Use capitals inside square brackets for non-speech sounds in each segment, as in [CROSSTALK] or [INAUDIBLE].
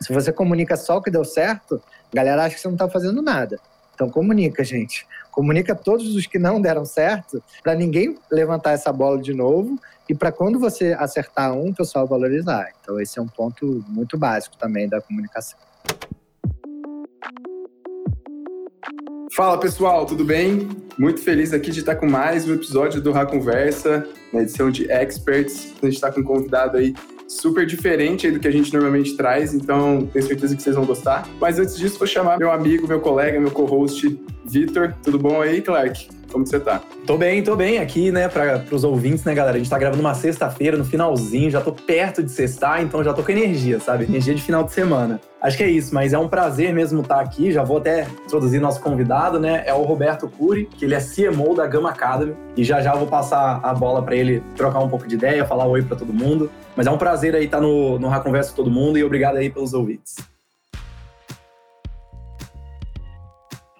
Se você comunica só o que deu certo, a galera acha que você não está fazendo nada. Então comunica, gente. Comunica todos os que não deram certo, para ninguém levantar essa bola de novo e para quando você acertar um, o pessoal valorizar. Então esse é um ponto muito básico também da comunicação. Fala pessoal, tudo bem? Muito feliz aqui de estar com mais um episódio do Ra Conversa, na edição de Experts. A gente está com um convidado aí super diferente do que a gente normalmente traz, então tenho certeza que vocês vão gostar. Mas antes disso, vou chamar meu amigo, meu colega, meu co-host, Vitor. Tudo bom aí, Clark? Como você tá? Tô bem, tô bem aqui, né, para os ouvintes, né, galera? A gente tá gravando uma sexta-feira, no finalzinho, já tô perto de sextar, então já tô com energia, sabe? Energia de final de semana. Acho que é isso, mas é um prazer mesmo estar aqui. Já vou até introduzir nosso convidado, né? É o Roberto Cury, que ele é CMO da Gama Academy. E já já vou passar a bola para ele trocar um pouco de ideia, falar oi para todo mundo. Mas é um prazer aí estar no, no Conversa com todo mundo e obrigado aí pelos ouvintes.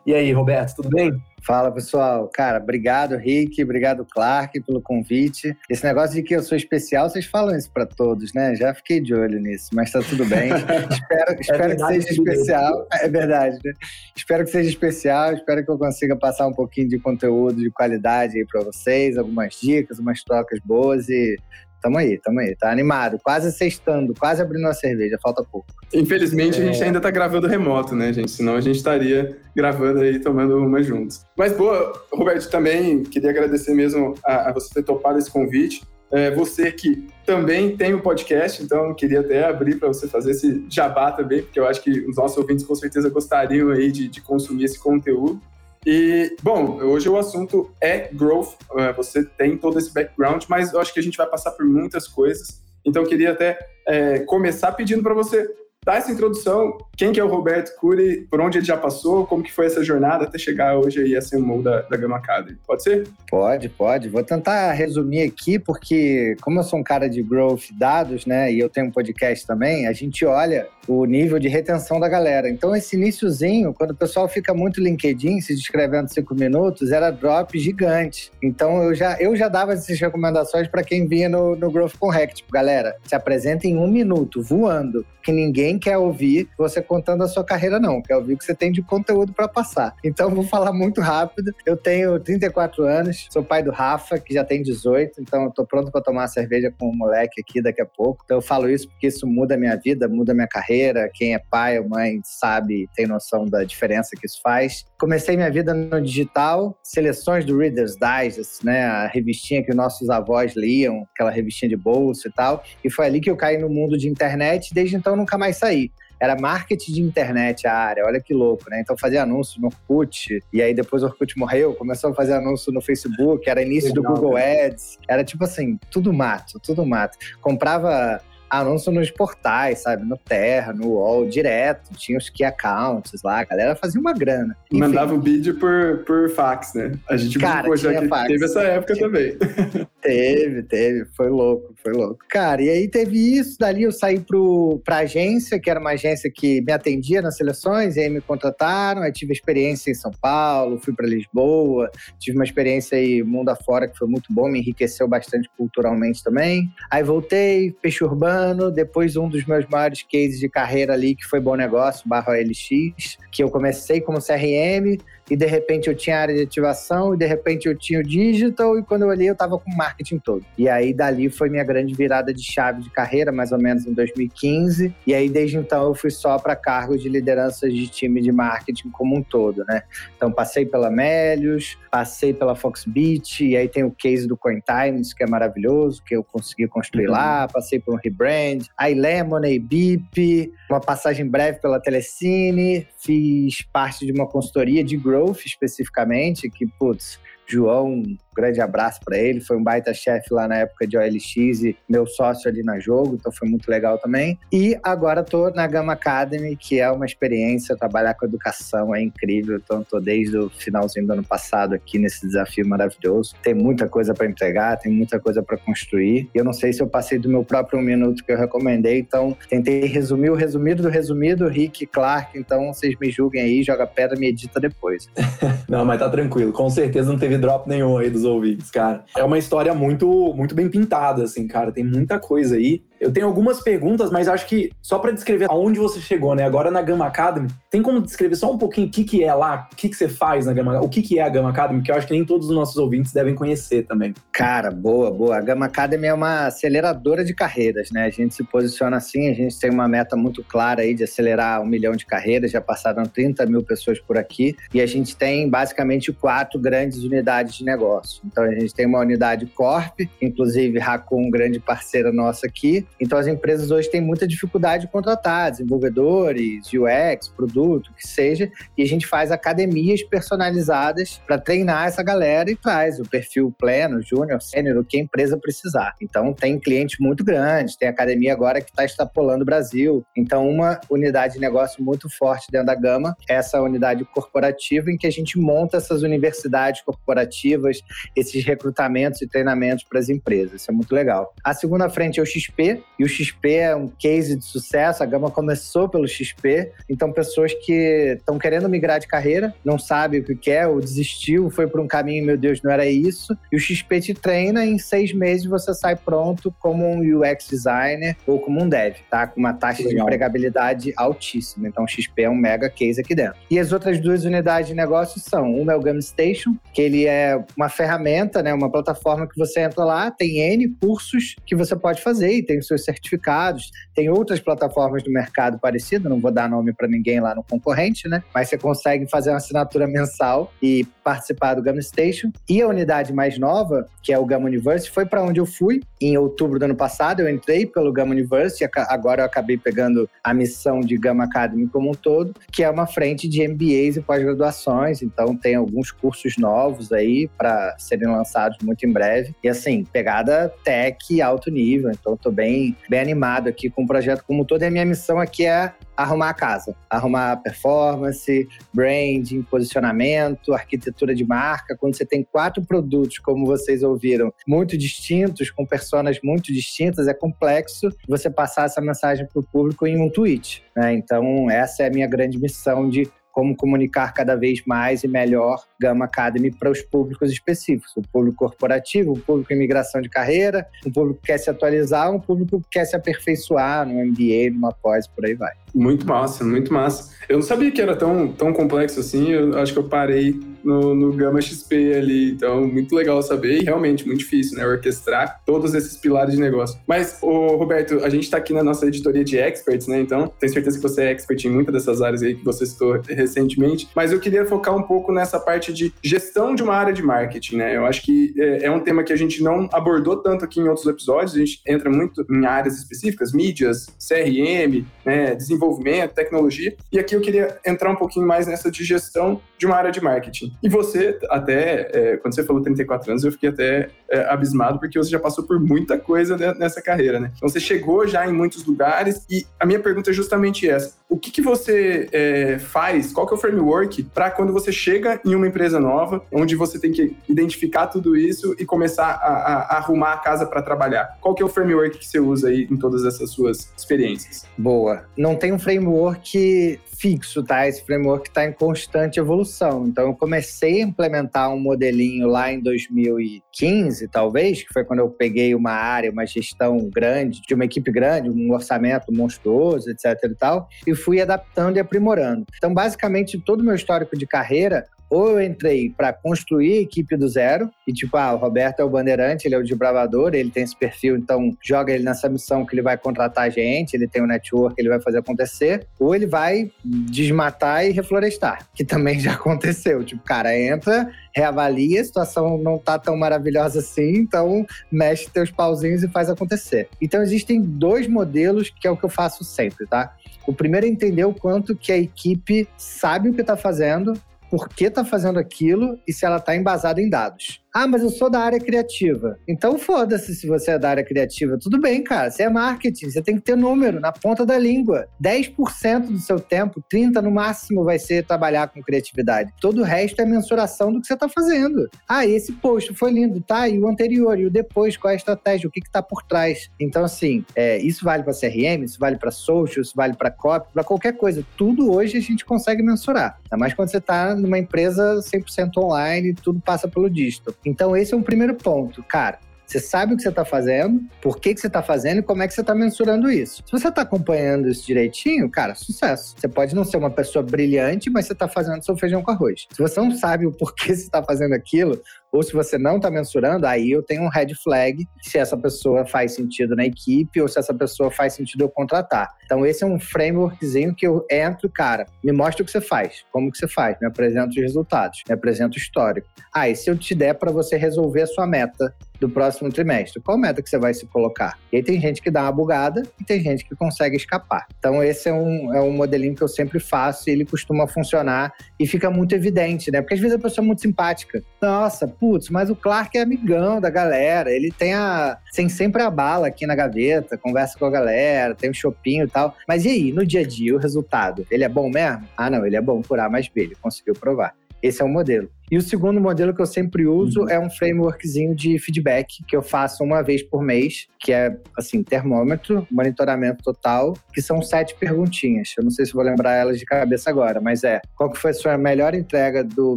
E aí, Roberto, tudo bem? Fala pessoal, cara, obrigado Rick, obrigado Clark pelo convite. Esse negócio de que eu sou especial, vocês falam isso para todos, né? Já fiquei de olho nisso, mas tá tudo bem. [LAUGHS] espero é espero que seja especial. É verdade, né? Espero que seja especial, espero que eu consiga passar um pouquinho de conteúdo de qualidade aí para vocês, algumas dicas, umas trocas boas e Tamo aí, tamo aí. Tá animado, quase sextando, quase abrindo uma cerveja, falta pouco. Infelizmente, é... a gente é. ainda tá gravando remoto, né, gente? Senão a gente estaria gravando aí, tomando uma juntos. Mas, boa, Roberto, também queria agradecer mesmo a, a você ter topado esse convite. É, você que também tem um podcast, então queria até abrir para você fazer esse jabá também, porque eu acho que os nossos ouvintes com certeza gostariam aí de, de consumir esse conteúdo. E, bom, hoje o assunto é growth. É, você tem todo esse background, mas eu acho que a gente vai passar por muitas coisas. Então, eu queria até é, começar pedindo para você dar essa introdução, quem que é o Roberto Cury, por onde ele já passou, como que foi essa jornada até chegar hoje aí a ser um da, da Gama Academy. Pode ser? Pode, pode. Vou tentar resumir aqui, porque como eu sou um cara de growth dados, né, e eu tenho um podcast também, a gente olha o nível de retenção da galera. Então, esse iníciozinho, quando o pessoal fica muito LinkedIn, se descrevendo cinco minutos, era drop gigante. Então, eu já, eu já dava essas recomendações para quem vinha no, no Growth Hack. Tipo, galera, se apresenta em um minuto, voando, que ninguém quer ouvir você contando a sua carreira, não. Quer ouvir o que você tem de conteúdo para passar. Então, vou falar muito rápido. Eu tenho 34 anos, sou pai do Rafa, que já tem 18, então eu tô pronto para tomar cerveja com o moleque aqui daqui a pouco. Então, eu falo isso porque isso muda a minha vida, muda a minha carreira, quem é pai ou mãe sabe, tem noção da diferença que isso faz. Comecei minha vida no digital, seleções do Reader's Digest, né, a revistinha que nossos avós liam, aquela revistinha de bolsa e tal, e foi ali que eu caí no mundo de internet, desde então nunca mais saí era marketing de internet a área, olha que louco, né? Então fazia anúncio no Orkut, e aí depois o Orkut morreu, começou a fazer anúncio no Facebook, era início Legal, do Google né? Ads, era tipo assim, tudo mato, tudo mato. Comprava anúncio nos portais, sabe? No Terra, no UOL, direto. Tinha os key accounts lá, a galera fazia uma grana. Enfim. Mandava o vídeo por, por fax, né? A gente Cara, já que fax. teve essa época tinha... também. [LAUGHS] Teve, teve. Foi louco, foi louco. Cara, e aí teve isso, dali eu saí pro, pra agência, que era uma agência que me atendia nas seleções, e aí me contrataram, aí tive experiência em São Paulo, fui para Lisboa, tive uma experiência aí mundo afora que foi muito bom, me enriqueceu bastante culturalmente também. Aí voltei, peixe urbano, ano, depois um dos meus maiores cases de carreira ali, que foi Bom Negócio, barra LX, que eu comecei como CRM, e de repente eu tinha área de ativação, e de repente eu tinha o digital, e quando eu olhei eu estava com o marketing todo. E aí dali foi minha grande virada de chave de carreira, mais ou menos em 2015. E aí desde então eu fui só para cargos de liderança de time de marketing como um todo, né? Então passei pela Melius, passei pela Foxbit, e aí tem o case do CoinTimes, que é maravilhoso, que eu consegui construir uhum. lá, passei por um rebrand, aí Lemonade, Bip, uma passagem breve pela Telecine, fiz parte de uma consultoria de growth especificamente, que, putz, João grande abraço para ele. Foi um baita chefe lá na época de OLX e meu sócio ali na jogo, então foi muito legal também. E agora tô na Gama Academy, que é uma experiência, trabalhar com educação é incrível. Então tô desde o finalzinho do ano passado aqui nesse desafio maravilhoso. Tem muita coisa para entregar, tem muita coisa para construir. Eu não sei se eu passei do meu próprio um minuto que eu recomendei, então tentei resumir o resumido do resumido, Rick Clark, então vocês me julguem aí, joga pedra, me edita depois. [LAUGHS] não, mas tá tranquilo. Com certeza não teve drop nenhum aí dos ouvintes, cara. É uma história muito, muito bem pintada, assim, cara. Tem muita coisa aí. Eu tenho algumas perguntas, mas acho que só para descrever aonde você chegou, né? Agora na Gama Academy, tem como descrever só um pouquinho o que, que é lá, o que, que você faz na Gama o que, que é a Gama Academy, que eu acho que nem todos os nossos ouvintes devem conhecer também. Cara, boa, boa. A Gama Academy é uma aceleradora de carreiras, né? A gente se posiciona assim, a gente tem uma meta muito clara aí de acelerar um milhão de carreiras, já passaram 30 mil pessoas por aqui, e a gente tem basicamente quatro grandes unidades de negócio. Então a gente tem uma unidade Corp, inclusive Racon, um grande parceiro nosso aqui. Então as empresas hoje têm muita dificuldade de contratar desenvolvedores, UX, produto, o que seja, e a gente faz academias personalizadas para treinar essa galera e traz o perfil pleno, júnior, sênior, o que a empresa precisar. Então tem clientes muito grandes, tem academia agora que está extrapolando o Brasil. Então uma unidade de negócio muito forte dentro da gama, é essa unidade corporativa em que a gente monta essas universidades corporativas, esses recrutamentos e treinamentos para as empresas. Isso é muito legal. A segunda frente é o XP, e o XP é um case de sucesso. A Gama começou pelo XP, então pessoas que estão querendo migrar de carreira, não sabem o que quer, ou desistiu, foi por um caminho, meu Deus, não era isso. E o XP te treina, e em seis meses você sai pronto como um UX designer ou como um dev, tá? Com uma taxa legal. de empregabilidade altíssima. Então o XP é um mega case aqui dentro. E as outras duas unidades de negócio são, uma é o Gama Station, que ele é uma ferramenta, né, uma plataforma que você entra lá, tem N cursos que você pode fazer e tem seus certificados. Tem outras plataformas do mercado parecidas, não vou dar nome para ninguém lá no concorrente, né? Mas você consegue fazer uma assinatura mensal e participar do Gama Station. E a unidade mais nova, que é o Gama University, foi para onde eu fui em outubro do ano passado. Eu entrei pelo Gama University, agora eu acabei pegando a missão de Gama Academy como um todo, que é uma frente de MBAs e pós-graduações. Então tem alguns cursos novos aí para serem lançados muito em breve. E assim, pegada tech alto nível. Então estou bem, bem animado aqui com o projeto como todo. E a minha missão aqui é arrumar a casa, arrumar performance, branding, posicionamento, arquitetura de marca. Quando você tem quatro produtos, como vocês ouviram, muito distintos, com personas muito distintas, é complexo você passar essa mensagem para o público em um tweet. Né? Então, essa é a minha grande missão de como comunicar cada vez mais e melhor Gama Academy para os públicos específicos. O público corporativo, o público em migração de carreira, um público que quer se atualizar, um público que quer se aperfeiçoar no MBA, numa pós, por aí vai. Muito massa, muito massa. Eu não sabia que era tão, tão complexo assim, eu acho que eu parei no, no Gama XP ali, então muito legal saber e realmente muito difícil, né, orquestrar todos esses pilares de negócio. Mas, ô, Roberto, a gente está aqui na nossa editoria de experts, né, então tenho certeza que você é expert em muitas dessas áreas aí que você citou recentemente, mas eu queria focar um pouco nessa parte de gestão de uma área de marketing, né, eu acho que é, é um tema que a gente não abordou tanto aqui em outros episódios, a gente entra muito em áreas específicas, mídias, CRM, né, desenvolvimento, tecnologia, e aqui eu queria entrar um pouquinho mais nessa de gestão de uma área de marketing. E você, até, é, quando você falou 34 anos, eu fiquei até é, abismado, porque você já passou por muita coisa nessa carreira, né? Então você chegou já em muitos lugares, e a minha pergunta é justamente essa. O que, que você é, faz, qual que é o framework para quando você chega em uma empresa nova, onde você tem que identificar tudo isso e começar a, a, arrumar a casa para trabalhar? Qual que é o framework que você usa aí em todas essas suas experiências? Boa. Não tem um framework fixo, tá? Esse framework está em constante evolução. Então, eu comecei a implementar um modelinho lá em 2015, talvez, que foi quando eu peguei uma área, uma gestão grande, de uma equipe grande, um orçamento monstruoso, etc e tal, e fui adaptando e aprimorando. Então, basicamente, todo o meu histórico de carreira ou eu entrei para construir a equipe do zero, e tipo, ah, o Roberto é o bandeirante, ele é o desbravador, ele tem esse perfil, então joga ele nessa missão que ele vai contratar gente, ele tem o um network, ele vai fazer acontecer, ou ele vai desmatar e reflorestar, que também já aconteceu. Tipo, cara, entra, reavalia, a situação não tá tão maravilhosa assim, então mexe teus pauzinhos e faz acontecer. Então existem dois modelos que é o que eu faço sempre, tá? O primeiro é entender o quanto que a equipe sabe o que está fazendo, por que está fazendo aquilo e se ela está embasada em dados. Ah, mas eu sou da área criativa. Então foda-se se você é da área criativa. Tudo bem, cara. Você é marketing, você tem que ter número na ponta da língua. 10% do seu tempo, 30% no máximo, vai ser trabalhar com criatividade. Todo o resto é mensuração do que você está fazendo. Ah, esse post foi lindo, tá? E o anterior, e o depois, qual é a estratégia, o que está por trás. Então, assim, é, isso vale para CRM, isso vale para social, isso vale para copy, para qualquer coisa. Tudo hoje a gente consegue mensurar. Ainda mais quando você está numa empresa 100% online, tudo passa pelo digital. Então, esse é um primeiro ponto. Cara, Você sabe o que você está fazendo, por que, que você está fazendo e como é que você está mensurando isso. Se você está acompanhando isso direitinho, cara, sucesso. Você pode não ser uma pessoa brilhante, mas você está fazendo seu feijão com arroz. Se você não sabe o porquê [LAUGHS] você está fazendo aquilo, ou se você não está mensurando, aí eu tenho um red flag se essa pessoa faz sentido na equipe ou se essa pessoa faz sentido eu contratar. Então esse é um frameworkzinho que eu entro, cara, me mostra o que você faz, como que você faz, me apresenta os resultados, me apresenta o histórico. Ah, e se eu te der para você resolver a sua meta do próximo trimestre. Qual meta que você vai se colocar? E aí tem gente que dá uma bugada e tem gente que consegue escapar. Então esse é um, é um modelinho que eu sempre faço e ele costuma funcionar e fica muito evidente, né? Porque às vezes a pessoa é muito simpática. Nossa, mas o Clark é amigão da galera, ele tem a tem sempre a bala aqui na gaveta, conversa com a galera, tem um shopping e tal. Mas e aí, no dia a dia, o resultado? Ele é bom mesmo? Ah, não, ele é bom por A mais B, ele conseguiu provar. Esse é o modelo. E o segundo modelo que eu sempre uso uhum. é um frameworkzinho de feedback que eu faço uma vez por mês, que é assim, termômetro, monitoramento total, que são sete perguntinhas. Eu não sei se vou lembrar elas de cabeça agora, mas é: qual que foi a sua melhor entrega do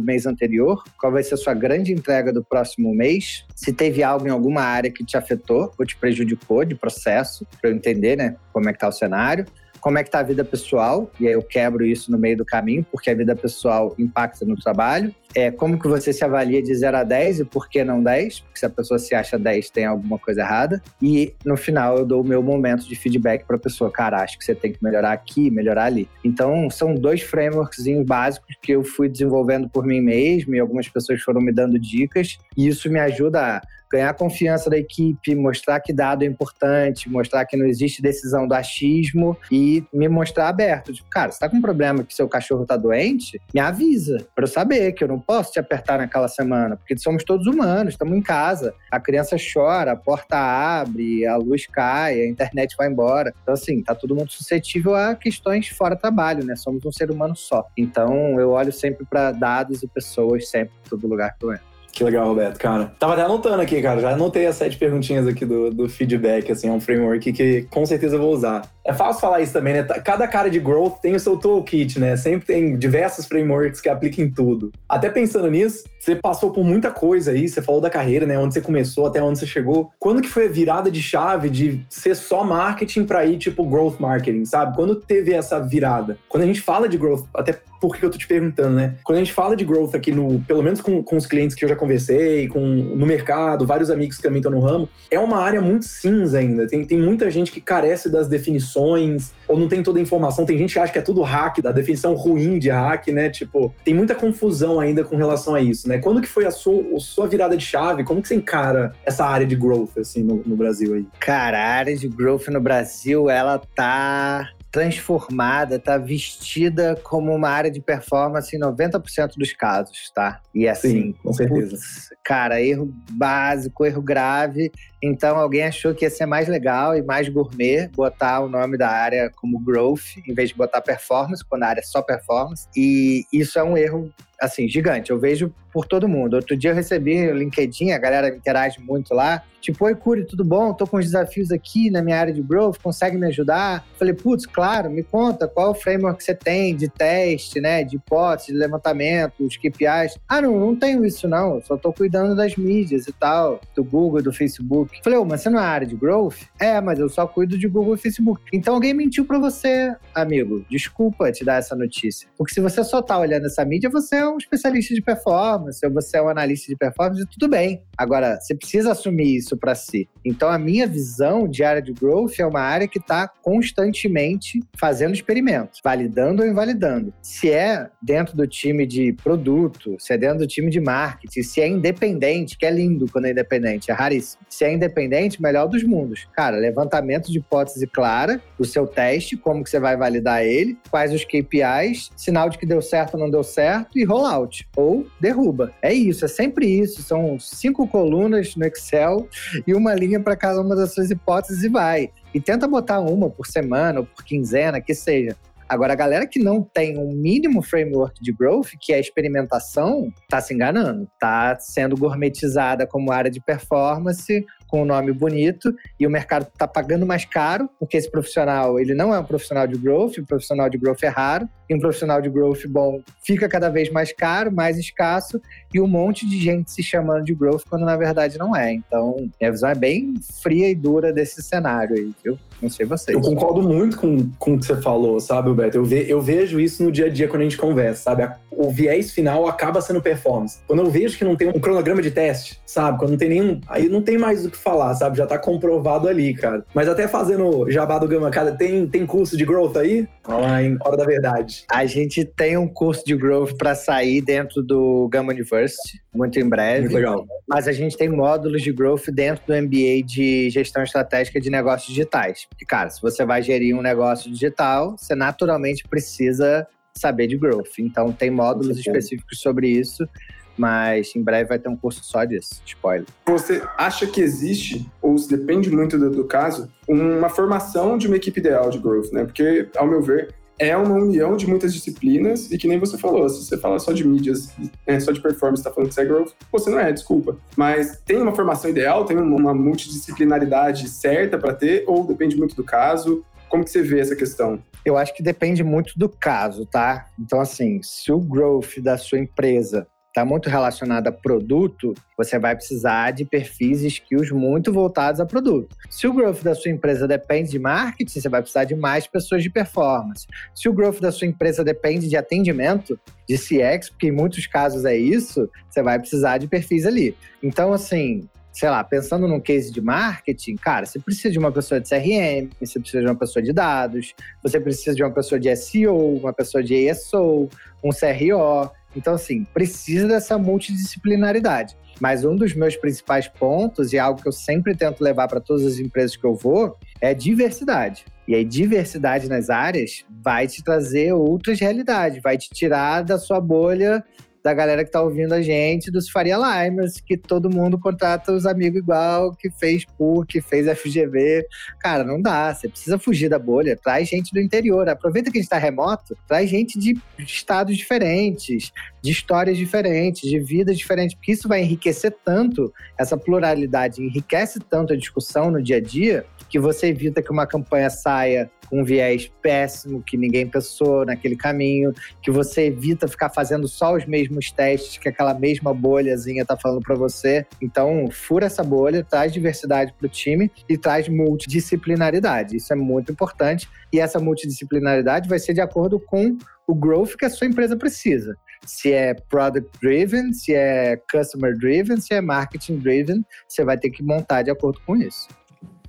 mês anterior? Qual vai ser a sua grande entrega do próximo mês? Se teve algo em alguma área que te afetou ou te prejudicou de processo, para eu entender, né, como é que tá o cenário como é que tá a vida pessoal, e aí eu quebro isso no meio do caminho, porque a vida pessoal impacta no trabalho. É, como que você se avalia de 0 a 10 e por que não 10? Porque se a pessoa se acha 10, tem alguma coisa errada. E no final eu dou o meu momento de feedback para a pessoa, cara, acho que você tem que melhorar aqui, melhorar ali. Então, são dois frameworks básicos que eu fui desenvolvendo por mim mesmo e algumas pessoas foram me dando dicas, e isso me ajuda a ganhar confiança da equipe, mostrar que dado é importante, mostrar que não existe decisão do achismo e me mostrar aberto. Tipo, cara, você tá com um problema que seu cachorro tá doente? Me avisa, para eu saber que eu não posso te apertar naquela semana, porque somos todos humanos, estamos em casa. A criança chora, a porta abre, a luz cai, a internet vai embora. Então, assim, tá todo mundo suscetível a questões fora trabalho, né? Somos um ser humano só. Então, eu olho sempre para dados e pessoas, sempre, em todo lugar que eu entro. Que legal, Roberto, cara. Tava até anotando aqui, cara. Já anotei as sete perguntinhas aqui do, do feedback, assim, é um framework que com certeza eu vou usar. É fácil falar isso também, né? Cada cara de growth tem o seu toolkit, né? Sempre tem diversos frameworks que aplicam em tudo. Até pensando nisso, você passou por muita coisa aí, você falou da carreira, né? Onde você começou, até onde você chegou. Quando que foi a virada de chave de ser só marketing para ir, tipo, growth marketing, sabe? Quando teve essa virada? Quando a gente fala de growth, até por que eu tô te perguntando, né? Quando a gente fala de growth aqui no, pelo menos com, com os clientes que eu já conversei, com no mercado, vários amigos que também estão no ramo, é uma área muito cinza ainda. Tem, tem muita gente que carece das definições, ou não tem toda a informação. Tem gente que acha que é tudo hack, da definição ruim de hack, né? Tipo, tem muita confusão ainda com relação a isso, né? Quando que foi a sua, a sua virada de chave? Como que você encara essa área de growth, assim, no, no Brasil aí? Cara, a área de growth no Brasil, ela tá transformada, tá vestida como uma área de performance em 90% dos casos, tá? E assim, Sim, com certeza. Putz, cara, erro básico, erro grave. Então alguém achou que ia ser mais legal e mais gourmet botar o nome da área como growth, em vez de botar performance, quando a área é só performance. E isso é um erro assim, gigante. Eu vejo por todo mundo. Outro dia eu recebi o LinkedIn, a galera interage muito lá. Tipo, oi, Curi, tudo bom? Tô com uns desafios aqui na minha área de growth, consegue me ajudar? Falei, putz, claro, me conta qual o framework que você tem de teste, né? De hipótese, de levantamento, os KPIs. Ah, não, não tenho isso não, eu só tô cuidando das mídias e tal, do Google, do Facebook. Falei, oh, mas você não é área de growth? É, mas eu só cuido de Google e Facebook. Então alguém mentiu para você, amigo. Desculpa te dar essa notícia. Porque se você só tá olhando essa mídia, você é um especialista de performance, ou você é um analista de performance, tudo bem. Agora, você precisa assumir isso para si. Então, a minha visão de área de growth é uma área que está constantemente fazendo experimentos, validando ou invalidando. Se é dentro do time de produto, se é dentro do time de marketing, se é independente, que é lindo quando é independente, é raríssimo. Se é independente, melhor dos mundos. Cara, levantamento de hipótese clara, o seu teste, como que você vai validar ele, quais os KPIs, sinal de que deu certo ou não deu certo e rollout ou derruba. É isso, é sempre isso. São cinco colunas no Excel [LAUGHS] e uma linha para cada uma das suas hipóteses e vai. E tenta botar uma por semana ou por quinzena, que seja. Agora, a galera que não tem um mínimo framework de growth, que é a experimentação, tá se enganando. Tá sendo gourmetizada como área de performance com um nome bonito e o mercado está pagando mais caro, porque esse profissional ele não é um profissional de growth, o profissional de growth é raro, e um profissional de growth bom fica cada vez mais caro, mais escasso, e um monte de gente se chamando de growth quando na verdade não é. Então, minha visão é bem fria e dura desse cenário aí, viu? Não sei vocês. Eu concordo muito com, com o que você falou, sabe, Roberto? Eu, ve, eu vejo isso no dia a dia quando a gente conversa, sabe? O viés final acaba sendo performance. Quando eu vejo que não tem um cronograma de teste, sabe? Quando não tem nenhum. Aí não tem mais o que falar, sabe? Já tá comprovado ali, cara. Mas até fazendo jabá do Gama, cara, tem, tem curso de growth aí? Olha lá, em Hora da Verdade. A gente tem um curso de growth para sair dentro do Gama University, muito em breve. Muito legal. Mas a gente tem módulos de growth dentro do MBA de gestão estratégica de negócios digitais. E, cara, se você vai gerir um negócio digital, você naturalmente precisa saber de growth. Então, tem módulos específicos sobre isso, mas em breve vai ter um curso só disso. Spoiler. Você acha que existe, ou se depende muito do, do caso, uma formação de uma equipe ideal de growth, né? Porque, ao meu ver, é uma união de muitas disciplinas e que nem você falou, se você falar só de mídias, é, só de performance, tá falando que você é growth, você não é, desculpa. Mas tem uma formação ideal, tem uma multidisciplinaridade certa para ter ou depende muito do caso? Como que você vê essa questão? Eu acho que depende muito do caso, tá? Então, assim, se o growth da sua empresa está muito relacionado a produto, você vai precisar de perfis e skills muito voltados a produto. Se o growth da sua empresa depende de marketing, você vai precisar de mais pessoas de performance. Se o growth da sua empresa depende de atendimento, de CX, porque em muitos casos é isso, você vai precisar de perfis ali. Então, assim, sei lá, pensando num case de marketing, cara, você precisa de uma pessoa de CRM, você precisa de uma pessoa de dados, você precisa de uma pessoa de SEO, uma pessoa de ESO, um CRO. Então, assim, precisa dessa multidisciplinaridade. Mas um dos meus principais pontos, e algo que eu sempre tento levar para todas as empresas que eu vou, é diversidade. E aí, diversidade nas áreas vai te trazer outras realidades, vai te tirar da sua bolha da galera que tá ouvindo a gente, dos Faria Limers, que todo mundo contrata os amigos igual, que fez PUC, que fez FGV. Cara, não dá. Você precisa fugir da bolha. Traz gente do interior. Aproveita que a gente tá remoto, traz gente de estados diferentes, de histórias diferentes, de vidas diferentes, porque isso vai enriquecer tanto, essa pluralidade enriquece tanto a discussão no dia a dia, que você evita que uma campanha saia um viés péssimo, que ninguém pensou naquele caminho, que você evita ficar fazendo só os mesmos testes que aquela mesma bolhazinha tá falando para você. Então, fura essa bolha, traz diversidade para o time e traz multidisciplinaridade. Isso é muito importante. E essa multidisciplinaridade vai ser de acordo com o growth que a sua empresa precisa. Se é product driven, se é customer driven, se é marketing driven, você vai ter que montar de acordo com isso.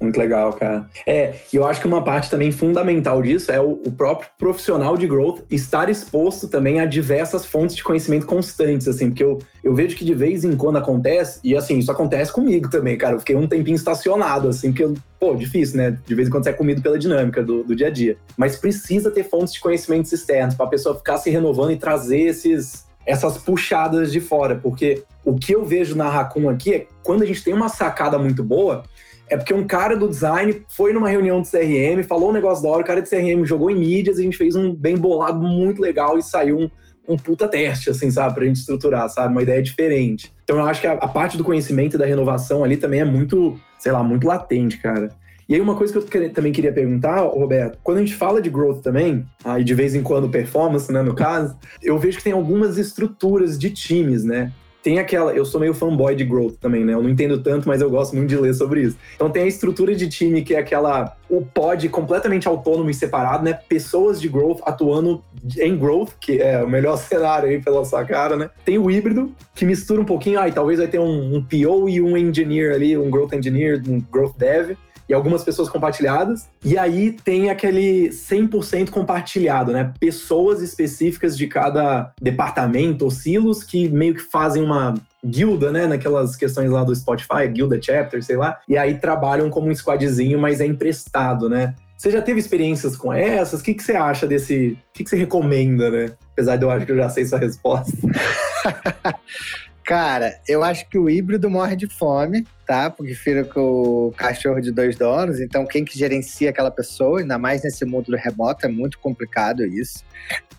Muito legal, cara. É, e eu acho que uma parte também fundamental disso é o, o, próprio profissional de growth estar exposto também a diversas fontes de conhecimento constantes, assim, porque eu, eu vejo que de vez em quando acontece, e assim, isso acontece comigo também, cara. Eu fiquei um tempinho estacionado, assim, porque, pô, difícil, né? De vez em quando você é comido pela dinâmica do, do dia a dia. Mas precisa ter fontes de conhecimentos externos para a pessoa ficar se renovando e trazer esses, essas puxadas de fora, porque o que eu vejo na Raccoon aqui é quando a gente tem uma sacada muito boa, é porque um cara do design foi numa reunião de CRM, falou um negócio da hora, o cara de CRM jogou em mídias, a gente fez um bem bolado muito legal e saiu um, um puta teste, assim, sabe, pra gente estruturar, sabe, uma ideia diferente. Então eu acho que a, a parte do conhecimento e da renovação ali também é muito, sei lá, muito latente, cara. E aí uma coisa que eu também queria perguntar, Roberto, quando a gente fala de growth também, aí de vez em quando performance, né, no caso, eu vejo que tem algumas estruturas de times, né? Tem aquela. Eu sou meio fanboy de growth também, né? Eu não entendo tanto, mas eu gosto muito de ler sobre isso. Então tem a estrutura de time que é aquela. O pod completamente autônomo e separado, né? Pessoas de growth atuando em growth, que é o melhor [LAUGHS] cenário aí pela sua cara, né? Tem o híbrido, que mistura um pouquinho, ah, talvez vai ter um, um PO e um engineer ali, um growth engineer, um growth dev e algumas pessoas compartilhadas. E aí tem aquele 100% compartilhado, né? Pessoas específicas de cada departamento ou silos que meio que fazem uma guilda, né? Naquelas questões lá do Spotify, guilda chapter, sei lá. E aí trabalham como um squadzinho, mas é emprestado, né? Você já teve experiências com essas? O que, que você acha desse. O que, que você recomenda, né? Apesar de eu acho que eu já sei sua resposta. [LAUGHS] Cara, eu acho que o híbrido morre de fome, tá? Porque fica com o cachorro de dois donos. Então, quem que gerencia aquela pessoa, ainda mais nesse mundo do remoto, é muito complicado isso.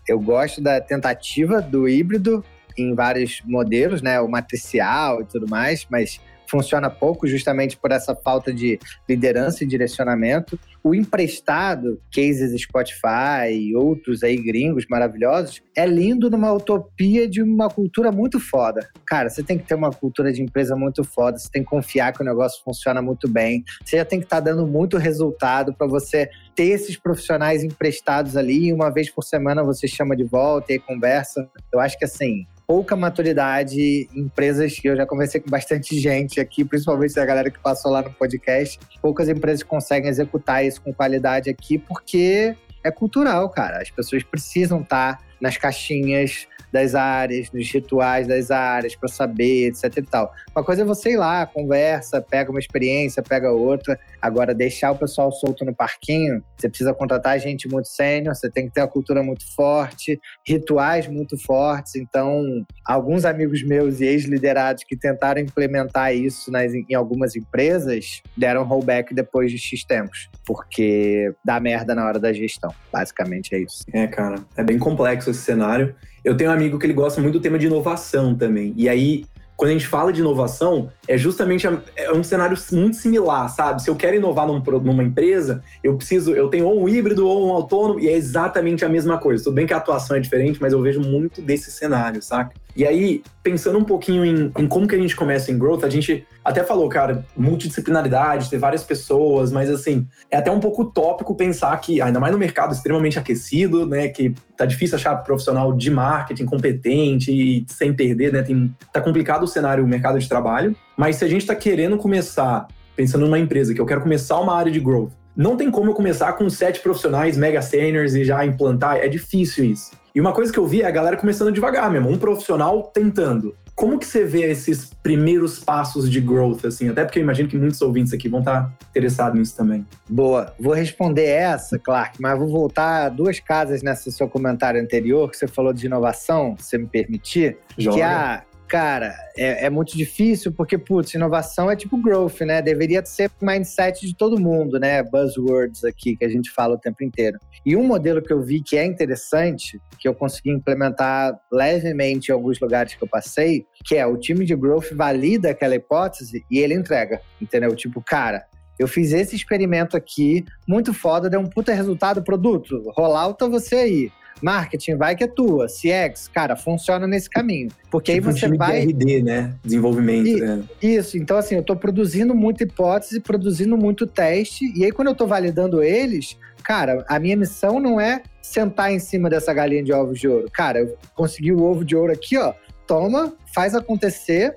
Eu gosto da tentativa do híbrido em vários modelos, né? O matricial e tudo mais, mas funciona pouco, justamente por essa falta de liderança e direcionamento. O emprestado, cases Spotify e outros aí gringos maravilhosos, é lindo numa utopia de uma cultura muito foda. Cara, você tem que ter uma cultura de empresa muito foda, você tem que confiar que o negócio funciona muito bem, você já tem que estar tá dando muito resultado para você ter esses profissionais emprestados ali e uma vez por semana você chama de volta e conversa. Eu acho que assim, pouca maturidade em empresas eu já conversei com bastante gente aqui, principalmente a galera que passou lá no podcast. Poucas empresas conseguem executar isso com qualidade aqui porque é cultural, cara. As pessoas precisam estar nas caixinhas das áreas, nos rituais das áreas, para saber, etc e tal. Uma coisa é você ir lá, conversa, pega uma experiência, pega outra. Agora, deixar o pessoal solto no parquinho, você precisa contratar gente muito sênior, você tem que ter uma cultura muito forte, rituais muito fortes. Então, alguns amigos meus e ex-liderados que tentaram implementar isso nas, em algumas empresas deram rollback depois de X tempos, porque dá merda na hora da gestão. Basicamente é isso. É, cara, é bem complexo esse cenário. Eu tenho um amigo que ele gosta muito do tema de inovação também. E aí, quando a gente fala de inovação, é justamente é um cenário muito similar, sabe? Se eu quero inovar num, numa empresa, eu preciso, eu tenho ou um híbrido ou um autônomo, e é exatamente a mesma coisa. Tudo bem que a atuação é diferente, mas eu vejo muito desse cenário, saca? E aí, pensando um pouquinho em, em, como que a gente começa em growth, a gente até falou, cara, multidisciplinaridade, ter várias pessoas, mas assim, é até um pouco utópico pensar que, ainda mais no mercado extremamente aquecido, né, que tá difícil achar profissional de marketing competente e sem perder, né, tem, tá complicado o cenário, o mercado de trabalho, mas se a gente tá querendo começar, pensando numa empresa, que eu quero começar uma área de growth, não tem como eu começar com sete profissionais mega seniors e já implantar, é difícil isso. E uma coisa que eu vi é a galera começando devagar mesmo, um profissional tentando. Como que você vê esses primeiros passos de growth, assim? Até porque eu imagino que muitos ouvintes aqui vão estar interessados nisso também. Boa. Vou responder essa, Clark, mas vou voltar duas casas nesse seu comentário anterior, que você falou de inovação, se me permitir. Joga. Que a, cara, é, é, muito difícil porque, putz, inovação é tipo growth, né? Deveria ser mindset de todo mundo, né? Buzzwords aqui que a gente fala o tempo inteiro. E um modelo que eu vi que é interessante, que eu consegui implementar levemente em alguns lugares que eu passei, que é o time de growth valida aquela hipótese e ele entrega, entendeu? Tipo, cara, eu fiz esse experimento aqui, muito foda, deu um puta resultado, produto, rollouta você aí marketing, vai que é tua. CX, cara, funciona nesse caminho. Porque tipo aí você um vai. De RD, né? Desenvolvimento. E, né? Isso, então assim, eu tô produzindo muita hipótese, produzindo muito teste, e aí quando eu tô validando eles, cara, a minha missão não é sentar em cima dessa galinha de ovos de ouro. Cara, eu consegui o ovo de ouro aqui, ó. Toma, faz acontecer,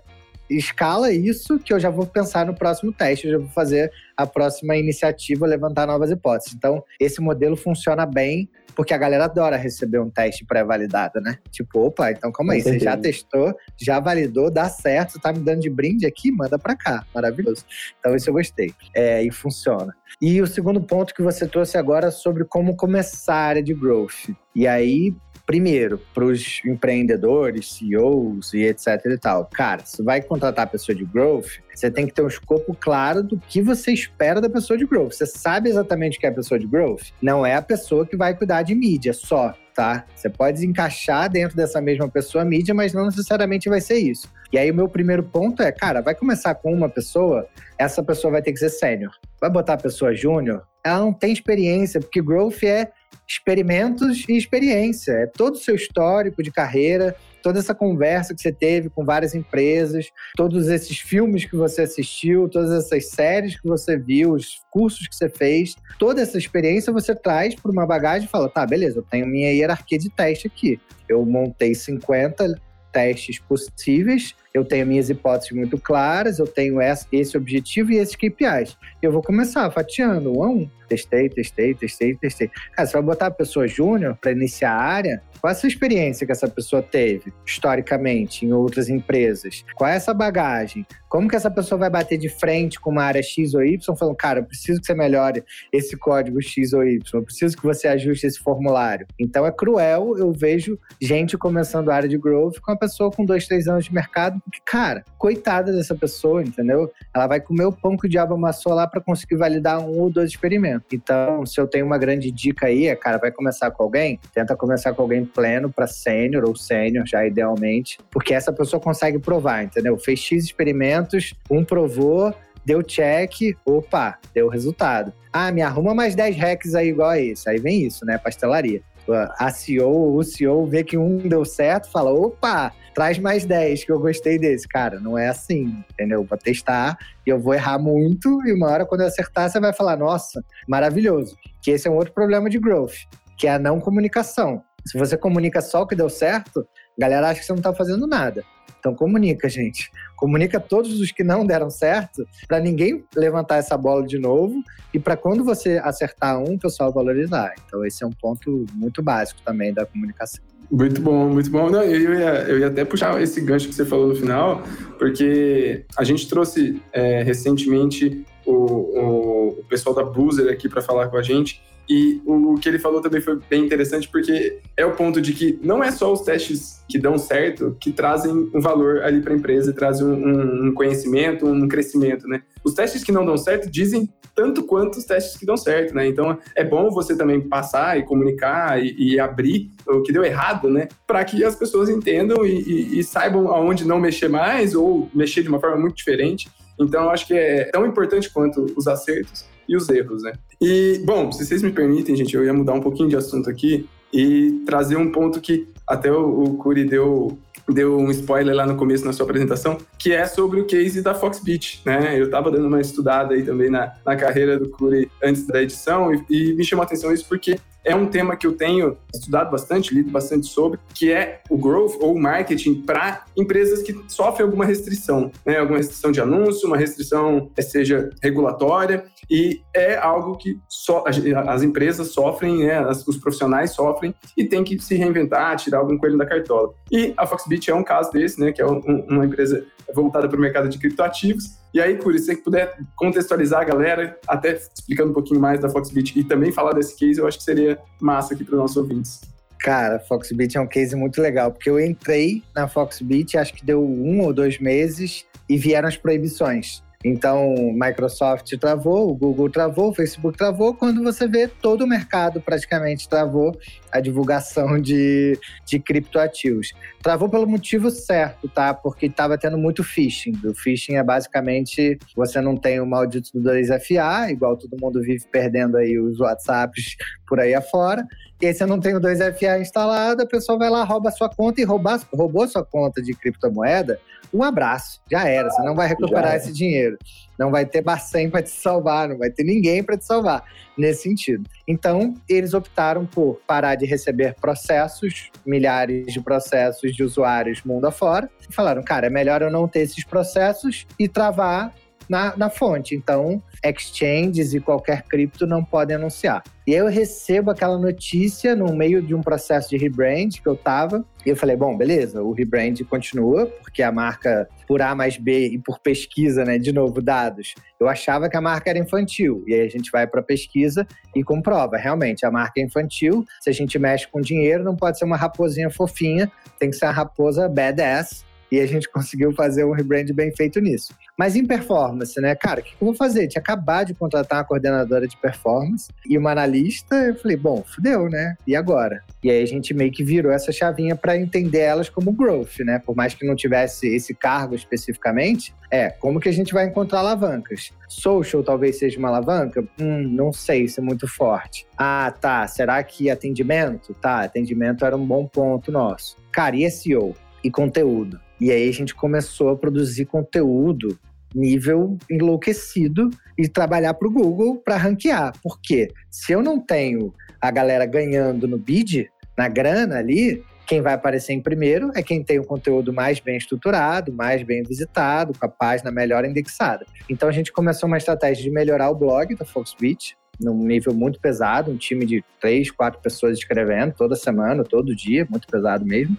escala isso, que eu já vou pensar no próximo teste, eu já vou fazer a próxima iniciativa, levantar novas hipóteses. Então, esse modelo funciona bem porque a galera adora receber um teste pré-validado, né? Tipo, opa, então calma aí, você já testou, já validou, dá certo, tá me dando de brinde aqui, manda para cá. Maravilhoso. Então isso eu gostei. É, e funciona. E o segundo ponto que você trouxe agora sobre como começar a área de growth. E aí, primeiro, para os empreendedores, CEOs e etc e tal. Cara, você vai contratar a pessoa de growth, você tem que ter um escopo claro do que você espera da pessoa de growth. Você sabe exatamente o que é a pessoa de growth? Não é a pessoa que vai cuidar de mídia só, tá? Você pode encaixar dentro dessa mesma pessoa mídia, mas não necessariamente vai ser isso. E aí o meu primeiro ponto é, cara, vai começar com uma pessoa, essa pessoa vai ter que ser sênior. Vai botar a pessoa júnior, ela não tem experiência, porque growth é experimentos e experiência. É todo o seu histórico de carreira, toda essa conversa que você teve com várias empresas, todos esses filmes que você assistiu, todas essas séries que você viu, os cursos que você fez, toda essa experiência você traz para uma bagagem e fala: tá, beleza, eu tenho minha hierarquia de teste aqui. Eu montei 50 testes possíveis, eu tenho minhas hipóteses muito claras, eu tenho esse objetivo e esses KPIs. Eu vou começar fatiando um a um. Testei, testei, testei, testei. Cara, você vai botar a pessoa júnior para iniciar a área, qual é a sua experiência que essa pessoa teve historicamente em outras empresas? Qual é essa bagagem? Como que essa pessoa vai bater de frente com uma área X ou Y falando, cara, eu preciso que você melhore esse código X ou Y, eu preciso que você ajuste esse formulário. Então é cruel, eu vejo gente começando a área de growth com uma pessoa com dois, três anos de mercado cara, coitada dessa pessoa, entendeu? Ela vai comer o pão que o diabo amassou lá para conseguir validar um ou dois experimentos. Então, se eu tenho uma grande dica aí, é, cara, vai começar com alguém, tenta começar com alguém pleno para sênior ou sênior, já idealmente, porque essa pessoa consegue provar, entendeu? Fez X experimentos, um provou, deu check, opa, deu resultado. Ah, me arruma mais 10 hacks aí igual a esse. Aí vem isso, né? Pastelaria. A CEO, o CEO vê que um deu certo, fala, opa, traz mais 10 que eu gostei desse. Cara, não é assim, entendeu? Vou testar e eu vou errar muito e uma hora quando eu acertar você vai falar, nossa, maravilhoso. Que esse é um outro problema de growth, que é a não comunicação. Se você comunica só o que deu certo, a galera acha que você não está fazendo nada. Então comunica, gente. Comunica todos os que não deram certo para ninguém levantar essa bola de novo e para quando você acertar um, o pessoal valorizar. Então esse é um ponto muito básico também da comunicação. Muito bom, muito bom. Não, eu, ia, eu ia até puxar esse gancho que você falou no final, porque a gente trouxe é, recentemente o, o, o pessoal da Boozer aqui para falar com a gente e o, que ele falou também foi bem interessante, porque é o ponto de que não é só os testes que dão certo que trazem um valor ali para a empresa, trazem um, um, conhecimento, um crescimento, né? Os testes que não dão certo dizem tanto quanto os testes que dão certo, né? Então é bom você também passar e comunicar e, e abrir o que deu errado, né? Para que as pessoas entendam e, e, e saibam aonde não mexer mais ou mexer de uma forma muito diferente. Então, acho que é tão importante quanto os acertos e os erros, né? E, bom, se vocês me permitem, gente, eu ia mudar um pouquinho de assunto aqui e trazer um ponto que até o, o Curi deu, deu um spoiler lá no começo na sua apresentação, que é sobre o case da Foxbit, né? Eu estava dando uma estudada aí também na, na carreira do Curi antes da edição e, e me chamou a atenção isso porque é um tema que eu tenho estudado bastante, lido bastante sobre, que é o growth ou marketing para empresas que sofrem alguma restrição, né? Alguma restrição de anúncio, uma restrição eh, seja regulatória, e é algo que só, as empresas sofrem, né? os profissionais sofrem e tem que se reinventar, tirar algum coelho da cartola. E a Foxbit é um caso desse, né? Que é um, uma empresa voltada para o mercado de criptoativos. E aí, Curi, se você puder contextualizar a galera, até explicando um pouquinho mais da Foxbit e também falar desse case, eu acho que seria massa aqui para os nossos ouvintes. Cara, Foxbit é um case muito legal, porque eu entrei na Foxbit, acho que deu um ou dois meses, e vieram as proibições. Então, Microsoft travou, o Google travou, o Facebook travou. Quando você vê, todo o mercado praticamente travou a divulgação [LAUGHS] de, de criptoativos. Travou pelo motivo certo, tá? Porque estava tendo muito phishing. O phishing é basicamente você não tem o maldito do 2FA, igual todo mundo vive perdendo aí os WhatsApps por aí afora. E aí você não tem o 2FA instalado, a pessoa vai lá, rouba a sua conta e roubar, roubou sua conta de criptomoeda um abraço, já era. Você não vai recuperar esse dinheiro. Não vai ter Bacen para te salvar, não vai ter ninguém para te salvar nesse sentido. Então, eles optaram por parar de receber processos, milhares de processos de usuários mundo afora, e falaram, cara, é melhor eu não ter esses processos e travar na, na fonte. Então, exchanges e qualquer cripto não podem anunciar. E aí eu recebo aquela notícia no meio de um processo de rebrand que eu tava. E eu falei, bom, beleza, o rebrand continua, porque a marca, por A mais B e por pesquisa, né, de novo, dados, eu achava que a marca era infantil. E aí a gente vai para pesquisa e comprova, realmente, a marca é infantil. Se a gente mexe com dinheiro, não pode ser uma raposinha fofinha, tem que ser uma raposa badass e a gente [LAUGHS] conseguiu fazer um rebrand bem feito nisso. Mas em performance, né? Cara, o que eu vou fazer? Tinha acabado de contratar uma coordenadora de performance e uma analista. Eu falei, bom, fudeu, né? E agora? E aí a gente meio que virou essa chavinha para entender elas como growth, né? Por mais que não tivesse esse cargo especificamente, é como que a gente vai encontrar alavancas? Social talvez seja uma alavanca? Hum, não sei se é muito forte. Ah, tá. Será que atendimento? Tá, atendimento era um bom ponto nosso. Cara, e SEO? E conteúdo? E aí a gente começou a produzir conteúdo nível enlouquecido e trabalhar para o Google para ranquear. Porque se eu não tenho a galera ganhando no bid, na grana ali, quem vai aparecer em primeiro é quem tem o conteúdo mais bem estruturado, mais bem visitado, com a página melhor indexada. Então a gente começou uma estratégia de melhorar o blog da Foxbit, num nível muito pesado, um time de três, quatro pessoas escrevendo toda semana, todo dia, muito pesado mesmo.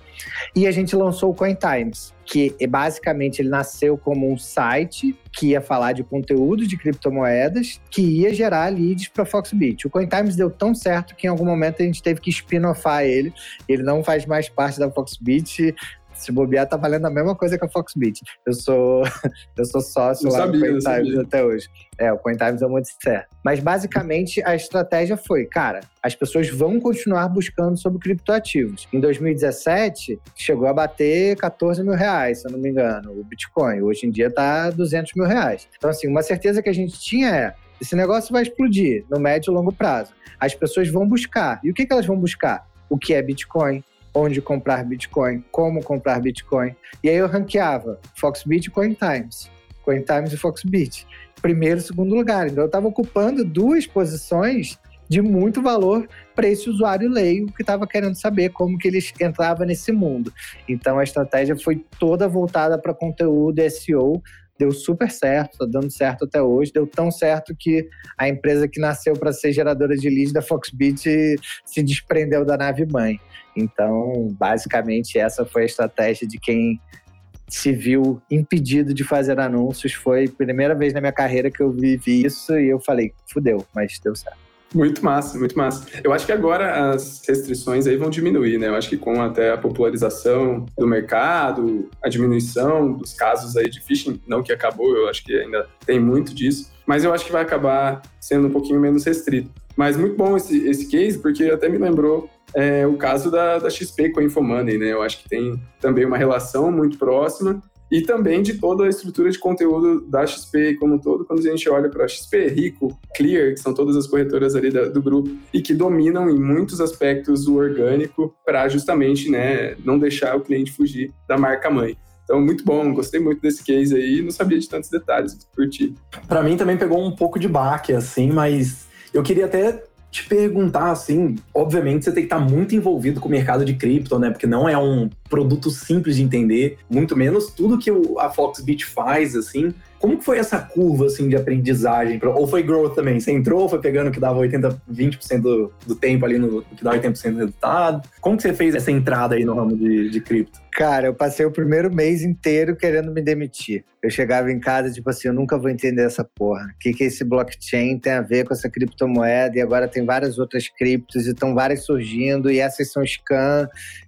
E a gente lançou o Coin Times, que basicamente ele nasceu como um site que ia falar de conteúdo de criptomoedas, que ia gerar leads para Foxbit. O Coin Times deu tão certo que em algum momento a gente teve que spin-offar ele. Ele não faz mais parte da Foxbit Se bobear, tá valendo a mesma coisa que a Foxbit. Eu sou, [LAUGHS] eu sou sócio Eu lá sabia, do eu CoinTimes sabia. até hoje. É, o CoinTimes é muito certo. Mas basicamente a estratégia foi, cara, as pessoas vão continuar buscando sobre criptoativos. Em 2017, chegou a bater 14 mil reais, se eu não me engano, o Bitcoin. Hoje em dia tá 200 mil reais. Então, assim, uma certeza que a gente tinha é, esse negócio vai explodir no médio e longo prazo. As pessoas vão buscar. E o que, que elas vão buscar? O que é Bitcoin? Onde comprar Bitcoin? Como comprar Bitcoin? E aí eu ranqueava Foxbit e CoinTimes. CoinTimes e Foxbit. Primeiro e segundo lugar. Então eu estava ocupando duas posições de muito valor para esse usuário leigo que estava querendo saber como que ele entrava nesse mundo. Então a estratégia foi toda voltada para conteúdo SEO. Deu super certo, está dando certo até hoje. Deu tão certo que a empresa que nasceu para ser geradora de leads da Foxbit se desprendeu da nave mãe. Então, basicamente, essa foi a estratégia de quem se viu impedido de fazer anúncios. Foi a primeira vez na minha carreira que eu vivi isso e eu falei, fudeu, mas deu certo. Muito massa, muito massa. Eu acho que agora as restrições aí vão diminuir, né? Eu acho que com até a popularização do mercado, a diminuição dos casos aí de phishing, não que acabou, eu acho que ainda tem muito disso, mas eu acho que vai acabar sendo um pouquinho menos restrito. Mas muito bom esse, esse case, porque até me lembrou é, o caso da, da XP com a Infomoney, né? Eu acho que tem também uma relação muito próxima e também de toda a estrutura de conteúdo da XP como um todo, quando a gente olha para XP, Rico, Clear, que são todas as corretoras ali da, do grupo, e que dominam em muitos aspectos o orgânico para justamente né, não deixar o cliente fugir da marca mãe. Então, muito bom, gostei muito desse case aí, não sabia de tantos detalhes, curti. Para mim também pegou um pouco de baque, assim, mas eu queria até te perguntar, assim, obviamente você tem que estar muito envolvido com o mercado de cripto, né? Porque não é um produto simples de entender, muito menos tudo que a Foxbit faz, assim. Como que foi essa curva, assim, de aprendizagem? Ou foi growth também? Você entrou, foi pegando o que dava 80, 20% do, do tempo ali no que dava 80% do resultado? Como que você fez essa entrada aí no ramo de, de cripto? Cara, eu passei o primeiro mês inteiro querendo me demitir. Eu chegava em casa, tipo assim, eu nunca vou entender essa porra. O que, que esse blockchain tem a ver com essa criptomoeda? E agora tem várias outras criptos e estão várias surgindo, e essas são scam.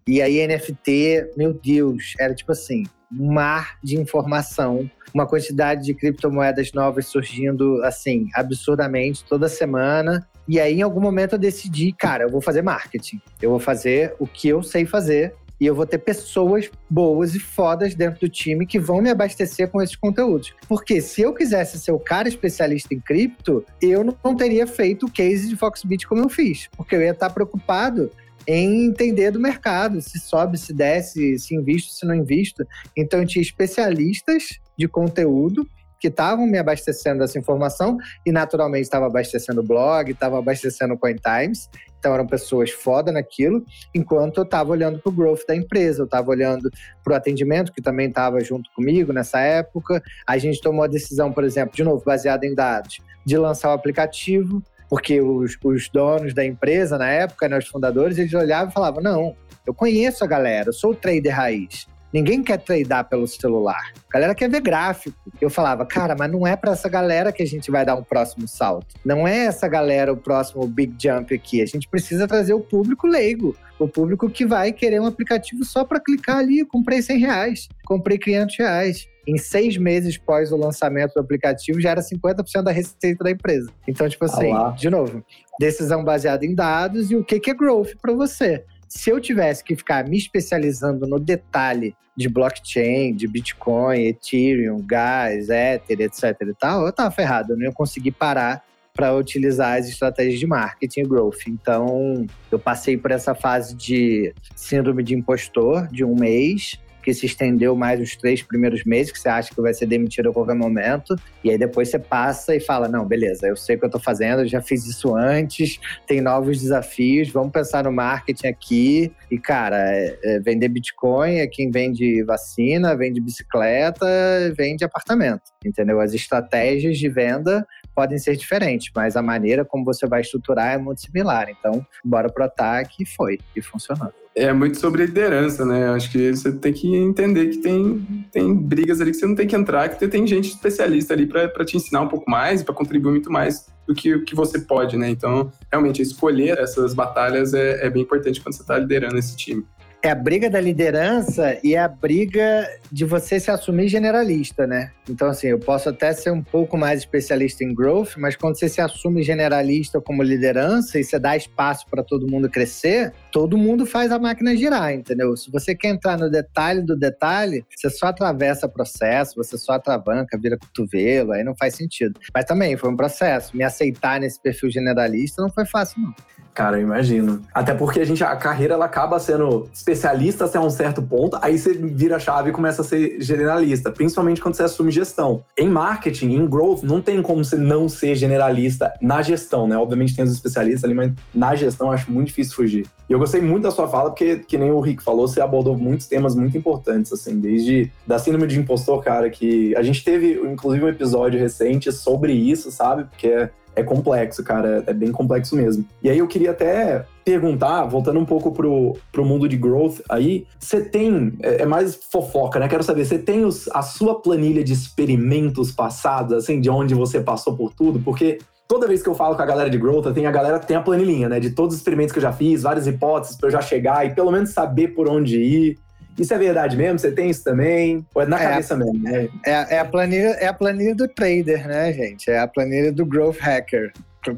E aí NFT, meu Deus, era tipo assim, um mar de informação uma quantidade de criptomoedas novas surgindo, assim, absurdamente toda semana. E aí, em algum momento, eu decidi, cara, eu vou fazer marketing. Eu vou fazer o que eu sei fazer. E eu vou ter pessoas boas e fodas dentro do time que vão me abastecer com esses conteúdos. Porque se eu quisesse ser o cara especialista em cripto, eu não teria feito o case de Foxbit como eu fiz. Porque eu ia estar preocupado em entender do mercado, se sobe, se desce, se invisto, se não invisto. Então, eu tinha especialistas de conteúdo que estavam me abastecendo dessa informação e, naturalmente, estava abastecendo o blog, estava abastecendo o CoinTimes. Então, eram pessoas foda naquilo, enquanto eu estava olhando para o growth da empresa, eu estava olhando para o atendimento, que também estava junto comigo nessa época. A gente tomou a decisão, por exemplo, de novo, baseada em dados, de lançar o aplicativo, porque os, os donos da empresa, na época, né, os fundadores, eles olhavam e falavam: não, eu conheço a galera, eu sou o trader raiz. Ninguém quer tradar pelo celular. A galera quer ver gráfico. Eu falava, cara, mas não é para essa galera que a gente vai dar um próximo salto. Não é essa galera o próximo big jump aqui. A gente precisa trazer o público leigo. O público que vai querer um aplicativo só para clicar ali. Comprei 100 reais, comprei 500 reais. Em seis meses pós o lançamento do aplicativo, já era 50% da receita da empresa. Então, tipo assim, Ah lá. de novo, decisão baseada em dados e o que que é growth para você se eu tivesse que ficar me especializando no detalhe de blockchain, de Bitcoin, Ethereum, Gas, Ether, etc e tal, eu tava ferrado, eu não ia conseguir parar para utilizar as estratégias de marketing e growth. Então, eu passei por essa fase de síndrome de impostor de um mês, que se estendeu mais os três primeiros meses, que você acha que vai ser demitido a qualquer momento, e aí depois você passa e fala, não, beleza, eu sei o que eu tô fazendo, eu já fiz isso antes, tem novos desafios, vamos pensar no marketing aqui, e cara, é, é, vender Bitcoin é quem vende vacina, vende bicicleta, vende apartamento, entendeu? As estratégias de venda podem ser diferentes, mas a maneira como você vai estruturar é muito similar, então bora pro ataque e foi, e funcionou. É muito sobre liderança, né? Acho que você tem que entender que tem, tem brigas ali que você não tem que entrar, que tem gente especialista ali para te ensinar um pouco mais, para contribuir muito mais do que que você pode, né? Então, realmente, escolher essas batalhas é, é bem importante quando você está liderando esse time. É a briga da liderança e é a briga de você se assumir generalista, né? Então, assim, eu posso até ser um pouco mais especialista em growth, mas quando você se assume generalista como liderança e você dá espaço para todo mundo crescer, todo mundo faz a máquina girar, entendeu? Se você quer entrar no detalhe do detalhe, você só atravessa processo, você só atravanca, vira cotovelo, aí não faz sentido. Mas também foi um processo. Me aceitar nesse perfil generalista não foi fácil, não. Cara, eu imagino. Até porque a gente, a carreira ela acaba sendo especialista até um certo ponto, aí você vira a chave e começa a ser generalista, principalmente quando você assume gestão. Em marketing, em growth, não tem como você não ser generalista na gestão, né? Obviamente tem os especialistas ali, mas na gestão acho muito difícil fugir. E eu gostei muito da sua fala, porque, que nem o Rick falou, você abordou muitos temas muito importantes, assim, desde da síndrome de impostor, cara, que a gente teve, inclusive, um episódio recente sobre isso, sabe? Porque é complexo, cara, é bem complexo mesmo. E aí eu queria até perguntar, voltando um pouco pro, pro mundo de growth aí, você tem, é, é, mais fofoca, né? Quero saber, você tem os, a sua planilha de experimentos passados, assim, de onde você passou por tudo? Porque toda vez que eu falo com a galera de growth, tem a galera tem a planilhinha, né? De todos os experimentos que eu já fiz, várias hipóteses para eu já chegar e pelo menos saber por onde ir. Isso é verdade mesmo? Você tem isso também? Ou é na é cabeça mesmo? Né? É, é, a planilha, é a planilha do trader, né, gente? É a planilha do growth hacker.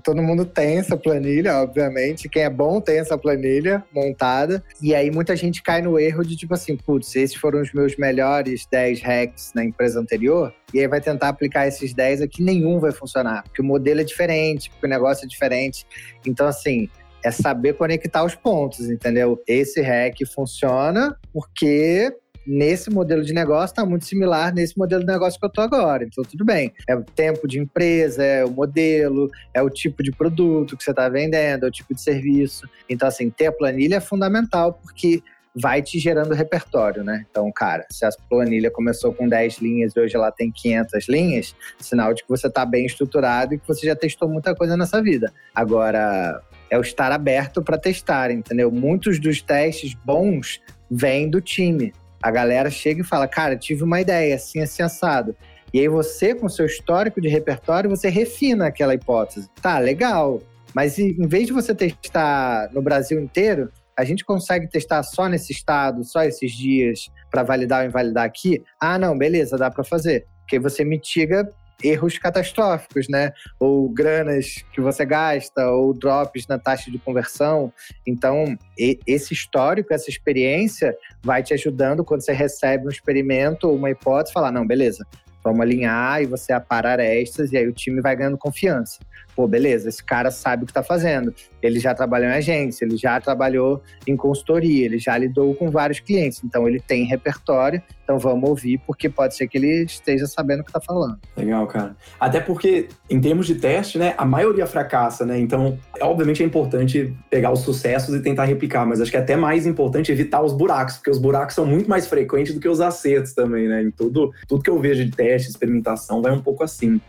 Todo mundo tem essa planilha, obviamente. Quem é bom tem essa planilha montada. E aí muita gente cai no erro de tipo assim, putz, esses foram os meus melhores 10 hacks na empresa anterior. E aí vai tentar aplicar esses 10 aqui, nenhum vai funcionar. Porque o modelo é diferente, porque o negócio é diferente. Então, assim, é saber conectar os pontos, entendeu? Esse hack funciona porque nesse modelo de negócio está muito similar nesse modelo de negócio que eu estou agora. Então, tudo bem. É o tempo de empresa, é o modelo, é o tipo de produto que você está vendendo, é o tipo de serviço. Então, assim, ter a planilha é fundamental porque vai te gerando repertório, né? Então, cara, se a planilha começou com 10 linhas e hoje ela tem 500 linhas, sinal de que você está bem estruturado e que você já testou muita coisa nessa vida. Agora, é o estar aberto para testar, entendeu? Muitos dos testes bons vêm do time. A galera chega e fala, cara, tive uma ideia, assim, assim, assado. E aí você, com seu histórico de repertório, você refina aquela hipótese. Tá, legal. Mas em vez de você testar no Brasil inteiro, a gente consegue testar só nesse estado, só esses dias, para validar ou invalidar aqui? Ah, não, beleza, dá para fazer. Porque você mitiga erros catastróficos, né? Ou granas que você gasta, ou drops na taxa de conversão. Então, esse histórico, essa experiência vai te ajudando quando você recebe um experimento ou uma hipótese, falar, não, beleza, vamos alinhar e você aparar arestas e aí o time vai ganhando confiança pô, beleza, esse cara sabe o que está fazendo. Ele já trabalhou em agência, ele já trabalhou em consultoria, ele já lidou com vários clientes. Então ele tem repertório, então vamos ouvir, porque pode ser que ele esteja sabendo o que está falando. Legal, cara. Até porque, em termos de teste, né, a maioria fracassa, né? Então, obviamente é importante pegar os sucessos e tentar replicar, mas acho que é até mais importante evitar os buracos, porque os buracos são muito mais frequentes do que os acertos também, né? Em tudo, tudo que eu vejo de teste, experimentação, vai um pouco assim.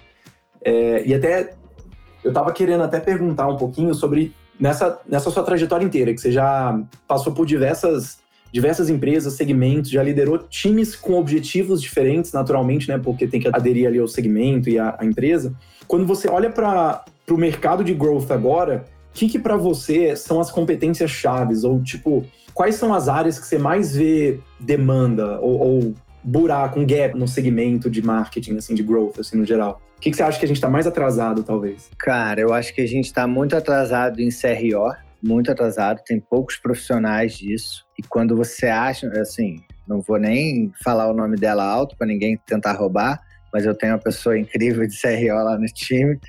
É, e até eu estava querendo até perguntar um pouquinho sobre nessa, nessa sua trajetória inteira, que você já passou por diversas, diversas empresas, segmentos, já liderou times com objetivos diferentes, naturalmente, né? Porque tem que aderir ali ao segmento e à, à empresa. Quando você olha para o mercado de growth agora, o que, que para você são as competências chaves? Ou, tipo, quais são as áreas que você mais vê demanda ou, ou buraco, um gap no segmento de marketing, assim, de growth, assim, no geral? O que, que você acha que a gente está mais atrasado, talvez? Cara, eu acho que a gente está muito atrasado em CRO, muito atrasado, tem poucos profissionais disso. E quando você acha, assim, não vou nem falar o nome dela alto para ninguém tentar roubar, mas eu tenho uma pessoa incrível de CRO lá no time.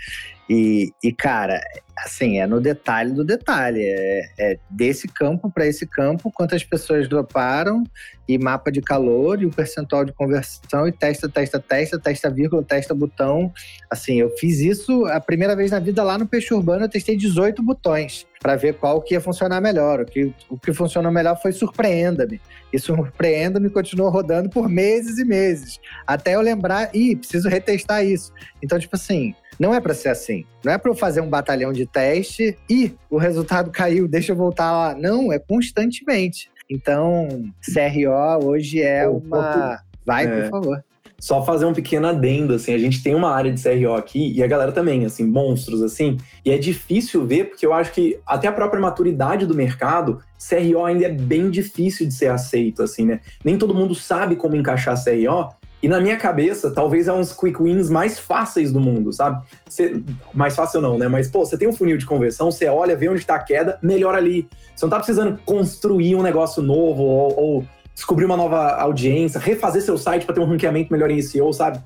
E, e cara, assim, é no detalhe do detalhe. É, é desse campo para esse campo, quantas pessoas droparam, e mapa de calor, e o percentual de conversão, e testa, testa, testa, testa vírgula, testa botão. Assim, eu fiz isso a primeira vez na vida lá no Peixe Urbano, eu testei 18 botões para ver qual que ia funcionar melhor. O que, o que funcionou melhor foi Surpreenda-me. E Surpreenda-me continuou rodando por meses e meses. Até eu lembrar, ih, preciso retestar isso. Então, tipo assim, não é para ser assim. Não é para eu fazer um batalhão de teste e o resultado [LAUGHS] caiu, deixa eu voltar lá. Não, é constantemente. Então, CRO hoje é uma. Vai, é. por favor. Só fazer um pequeno adendo, assim, a gente tem uma área de CRO aqui e a galera também, assim, monstros, assim, e é difícil ver, porque eu acho que até a própria maturidade do mercado, CRO ainda é bem difícil de ser aceito, assim, né? Nem todo mundo sabe como encaixar CRO, e na minha cabeça, talvez é uns quick wins mais fáceis do mundo, sabe? Cê, mais fácil não, né? Mas, pô, você tem um funil de conversão, você olha, vê onde está a queda, melhora ali. Você não tá precisando construir um negócio novo ou, ou descobrir uma nova audiência, refazer seu site para ter um ranqueamento melhor em SEO, sabe?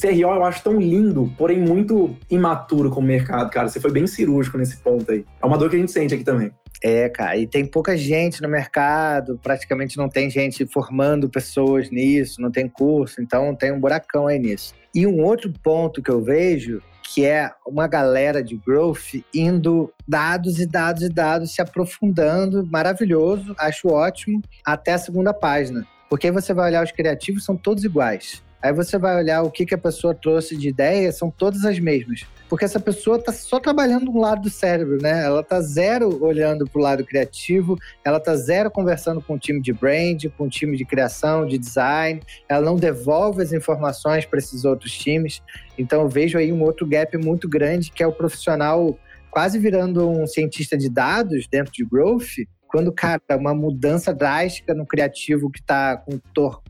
CRO eu acho tão lindo, porém muito imaturo como mercado, cara. Você foi bem cirúrgico nesse ponto aí. É uma dor que a gente sente aqui também. É, cara, e tem pouca gente no mercado, praticamente não tem gente formando pessoas nisso, não tem curso, então tem um buracão aí nisso. E um outro ponto que eu vejo que é uma galera de growth indo dados e dados e dados, se aprofundando, maravilhoso, acho ótimo, até a segunda página. Porque aí você vai olhar os criativos, são todos iguais. Aí você vai olhar o que, que a pessoa trouxe de ideia, são todas as mesmas. Porque essa pessoa está só trabalhando um lado do cérebro, né? Ela está zero olhando para o lado criativo, ela está zero conversando com o time de brand, com o time de criação, de design, ela não devolve as informações para esses outros times. Então eu vejo aí um outro gap muito grande, que é o profissional quase virando um cientista de dados dentro de growth, quando, cara, uma mudança drástica no criativo que tá com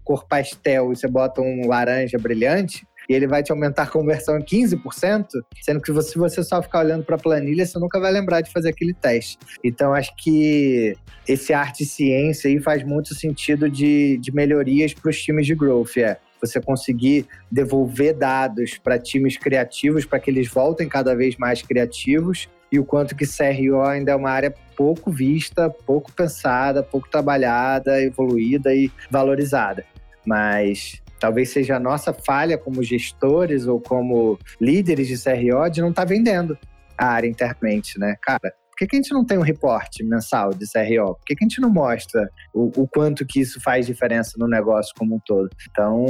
cor pastel e você bota um laranja brilhante, e ele vai te aumentar a conversão em 15%, sendo que se você só ficar olhando para a planilha, você nunca vai lembrar de fazer aquele teste. Então, acho que esse arte e ciência aí faz muito sentido de, de melhorias para os times de growth. É você conseguir devolver dados para times criativos para que eles voltem cada vez mais criativos e o quanto que CRO ainda é uma área pouco vista, pouco pensada, pouco trabalhada, evoluída e valorizada. Mas talvez seja a nossa falha como gestores ou como líderes de CRO de não estar tá vendendo a área internamente, né? Cara, por que, que, a gente não tem um reporte mensal de CRO? Por que, que a gente não mostra o, o, quanto que isso faz diferença no negócio como um todo? Então,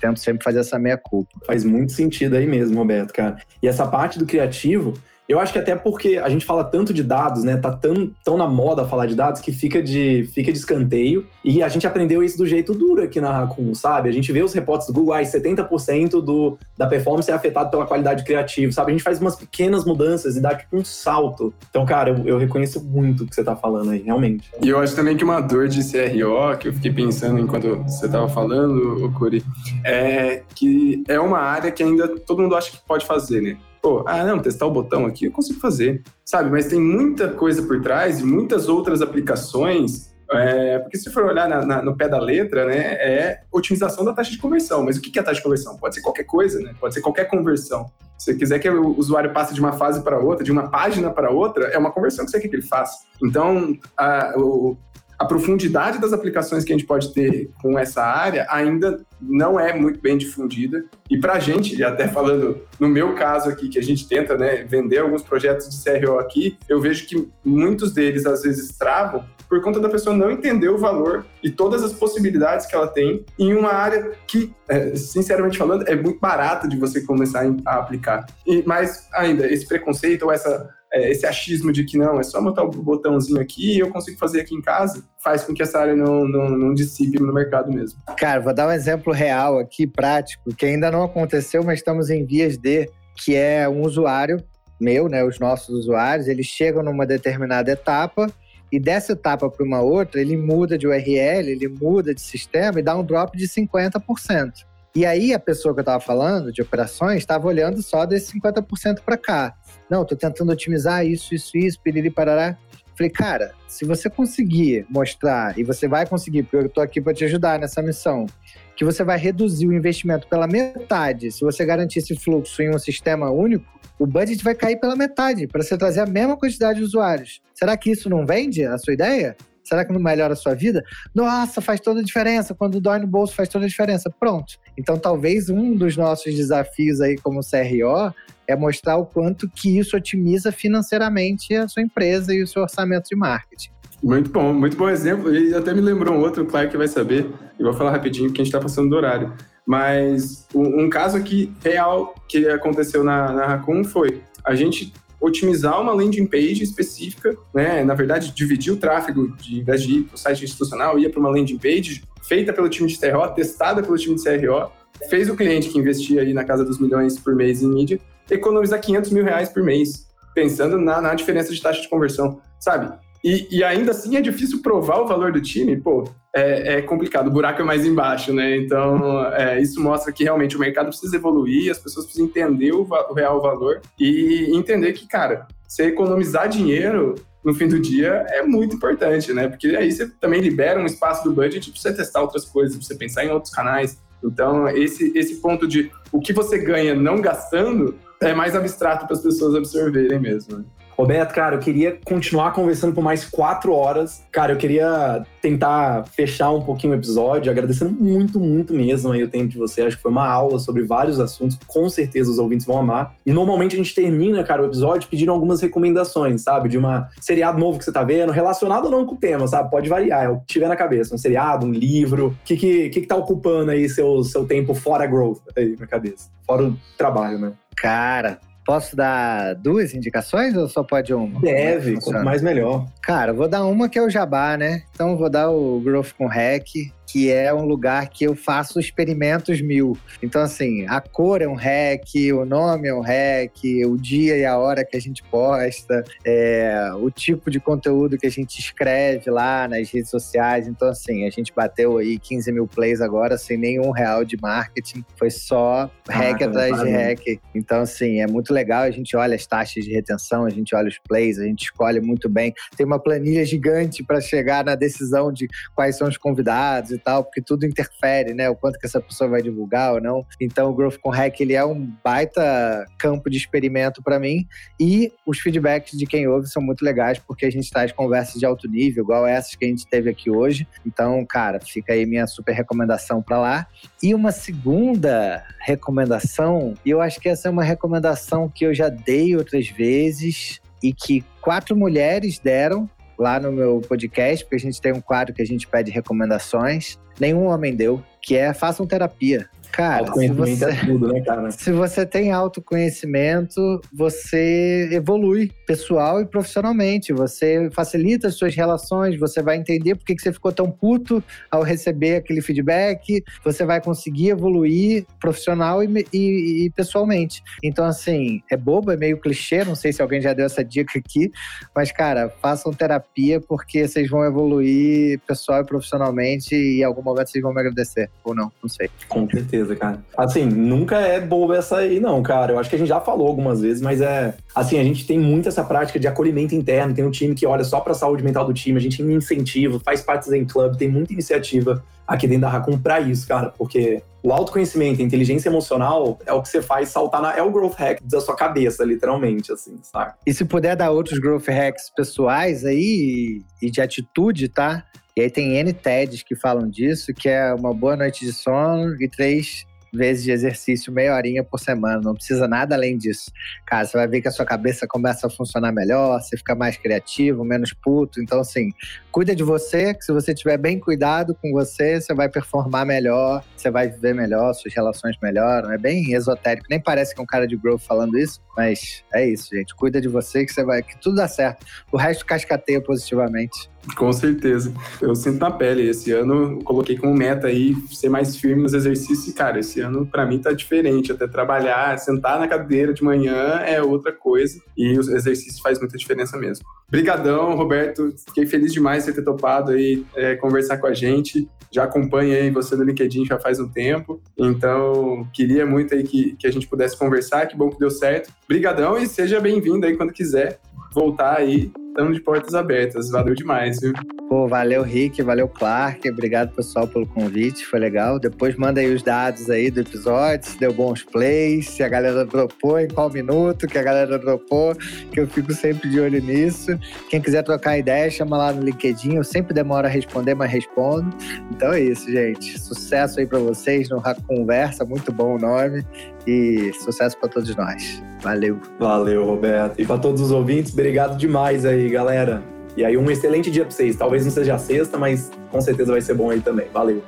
tento sempre fazer essa meia culpa. Faz muito sentido aí mesmo, Roberto, cara. E essa parte do criativo, eu acho que até porque a gente fala tanto de dados, né? Tá tão, tão na moda falar de dados que fica de, fica de escanteio. E a gente aprendeu isso do jeito duro aqui na Raccoon, sabe? A gente vê os reportes do Google, ah, 70% do, da performance é afetado pela qualidade criativa, sabe? A gente faz umas pequenas mudanças e dá tipo um salto. Então, cara, eu, eu reconheço muito o que você tá falando aí, realmente. E eu acho também que uma dor de CRO, que eu fiquei pensando enquanto você tava falando, Curi, é que é uma área que ainda todo mundo acha que pode fazer, né? Pô, ah, não, testar o botão aqui eu consigo fazer, sabe? Mas tem muita coisa por trás e muitas outras aplicações. É, porque se for olhar na, na, no pé da letra, né, é otimização da taxa de conversão. Mas o que é a taxa de conversão? Pode ser qualquer coisa, né? Pode ser qualquer conversão. Se você quiser que o usuário passe de uma fase para outra, de uma página para outra, é uma conversão que você quer que ele faça. Então, a, o, a profundidade das aplicações que a gente pode ter com essa área ainda não é muito bem difundida. E para a gente, até falando no meu caso aqui, que a gente tenta né, vender alguns projetos de CRO aqui, eu vejo que muitos deles às vezes travam por conta da pessoa não entender o valor e todas as possibilidades que ela tem em uma área que, é, sinceramente falando, é muito barata de você começar a aplicar. E ainda, esse preconceito ou essa é, esse achismo de que não, é só botar o botãozinho aqui e eu consigo fazer aqui em casa, faz com que essa área não, não, não dissipe no mercado mesmo. Cara, vou dar um exemplo real aqui, prático, que ainda não aconteceu, mas estamos em vias de, que é um usuário meu, né, os nossos usuários, eles chegam numa determinada etapa e dessa etapa para uma outra, ele muda de URL, ele muda de sistema e dá um drop de 50%. E aí a pessoa que eu estava falando de operações estava olhando só desse 50% para cá. Não, estou tentando otimizar isso, isso, isso, piriri, parará. Falei, cara, se você conseguir mostrar, e você vai conseguir, porque eu estou aqui para te ajudar nessa missão, que você vai reduzir o investimento pela metade, se você garantir esse fluxo em um sistema único, o budget vai cair pela metade para você trazer a mesma quantidade de usuários. Será que isso não vende a sua ideia? Será que não melhora a sua vida? Nossa, faz toda a diferença. Quando dói no bolso, faz toda a diferença. Pronto. Então, talvez um dos nossos desafios aí como CRO é mostrar o quanto que isso otimiza financeiramente a sua empresa e o seu orçamento de marketing. Muito bom, muito bom exemplo. E até me lembrou um outro, claro que vai saber. Eu vou falar rapidinho, porque a gente está passando do horário. Mas um, caso aqui real que aconteceu na, na Raccoon foi a gente otimizar uma landing page específica, né? Na verdade, dividir o tráfego de, em vez de ir para o site institucional, ia para uma landing page feita pelo time de CRO, testada pelo time de CRO, fez o cliente que investia aí na casa dos milhões por mês em mídia economizar 500 mil reais por mês, pensando na, na diferença de taxa de conversão, sabe? E, e, ainda assim é difícil provar o valor do time, pô, é, é complicado, o buraco é mais embaixo, né? Então, é, isso mostra que realmente o mercado precisa evoluir, as pessoas precisam entender o, o, real valor e entender que, cara, você economizar dinheiro no fim do dia é muito importante, né? Porque aí você também libera um espaço do budget para você testar outras coisas, para você pensar em outros canais. Então, esse, esse ponto de o que você ganha não gastando é mais abstrato para as pessoas absorverem mesmo. Né? Roberto, cara, eu queria continuar conversando por mais quatro horas. Cara, eu queria tentar fechar um pouquinho o episódio, agradecendo muito, muito mesmo aí o tempo de você. Acho que foi uma aula sobre vários assuntos, com certeza os ouvintes vão amar. E normalmente a gente termina, cara, o episódio pedindo algumas recomendações, sabe? De uma seriado novo que você tá vendo, relacionado ou não com o tema, sabe? Pode variar, é o que tiver na cabeça. Um seriado, um livro. O que, que, que, que tá ocupando aí seu, seu tempo fora growth aí na cabeça? Fora o trabalho, né? Cara, Posso dar duas indicações ou só pode uma? Deve, quanto mais melhor. Cara, vou dar uma que é o Jabá, né? Então vou dar o Growth com Hack, que é um lugar que eu faço experimentos mil. Então, assim, a cor é um hack, o nome é um hack, o dia e a hora que a gente posta, é, o tipo de conteúdo que a gente escreve lá nas redes sociais. Então, assim, a gente bateu aí 15 mil plays agora sem nenhum real de marketing. Foi só hack ah, atrás de hack. Então, assim, é muito legal. A gente olha as taxas de retenção, a gente olha os plays, a gente escolhe muito bem. Tem uma planilha gigante para chegar na decisão de quais são os convidados e tal, porque tudo interfere, né? O quanto que essa pessoa vai divulgar ou não. Então, o Growth com Hack, ele é um baita campo de experimento para mim e os feedbacks de quem ouve são muito legais, porque a gente traz conversas de alto nível, igual essas que a gente teve aqui hoje. Então, cara, fica aí minha super recomendação para lá. E uma segunda recomendação, e eu acho que essa é uma recomendação que eu já dei outras vezes e que quatro mulheres deram lá no meu podcast, porque a gente tem um quadro que a gente pede recomendações. Nenhum homem deu, que é façam terapia. Cara, se você, é tudo, né, cara? [LAUGHS] Se você tem autoconhecimento, você evolui pessoal e profissionalmente. Você facilita as suas relações, você vai entender por que você ficou tão puto ao receber aquele feedback, você vai conseguir evoluir profissional e, e, e pessoalmente. Então, assim, é bobo, é meio clichê, não sei se alguém já deu essa dica aqui, mas, cara, façam terapia porque vocês vão evoluir pessoal e profissionalmente e em algum momento vocês vão me agradecer. Ou não, não sei. Com certeza certeza, cara. Assim, nunca é boa essa aí, não, cara. Eu acho que a gente já falou algumas vezes, mas é. Assim, a gente tem muito essa prática de acolhimento interno. Tem um time que olha só pra saúde mental do time, a gente incentiva, faz parte do Club, tem muita iniciativa aqui dentro da Raccoon pra isso, cara, porque o autoconhecimento, a inteligência emocional é o que você faz saltar na. É o growth hack da sua cabeça, literalmente, assim, sabe? E se puder dar outros growth hacks pessoais aí e de atitude, tá? E aí tem N TEDs que falam disso, que é uma boa noite de sono e três vezes de exercício, meia horinha por semana. Não precisa nada além disso. Cara, você vai ver que a sua cabeça começa a funcionar melhor, você fica mais criativo, menos puto. Então, assim, cuida de você, que se você tiver bem cuidado com você, você vai performar melhor, você vai viver melhor, suas relações melhoram. É bem esotérico. Nem parece que é um cara de growth falando isso, mas é isso, gente. Cuida de você que você vai, que tudo dá certo. O resto cascateia positivamente. Com certeza. Eu sinto na pele. Esse ano eu coloquei como meta aí ser mais firme nos exercícios. E, cara, esse ano para mim tá diferente. Até trabalhar, sentar na cadeira de manhã é outra coisa. E os exercícios faz muita diferença mesmo. Brigadão, Roberto. Fiquei feliz demais de ter topado aí é, conversar com a gente. Já acompanho aí você no LinkedIn já faz um tempo. Então, queria muito aí que, que a gente pudesse conversar. Que bom que deu certo. Brigadão e seja bem-vindo aí quando quiser voltar aí estamos de portas abertas. Valeu demais, viu? Pô, valeu, Rick, valeu, Clark. Obrigado, pessoal, pelo convite. Foi legal. Depois manda aí os dados aí do episódio, se deu bons plays, se a galera dropou, em qual minuto que a galera dropou, que eu fico sempre de olho nisso. Quem quiser trocar ideia, chama lá no LinkedIn. Eu sempre demoro a responder, mas respondo. Então é isso, gente. Sucesso aí para vocês no Conversa. Muito bom o nome. E sucesso para todos nós. Valeu. Valeu, Roberto. E para todos os ouvintes, obrigado demais aí, galera. E aí, um excelente dia para vocês. Talvez não seja sexta, mas com certeza vai ser bom aí também. Valeu.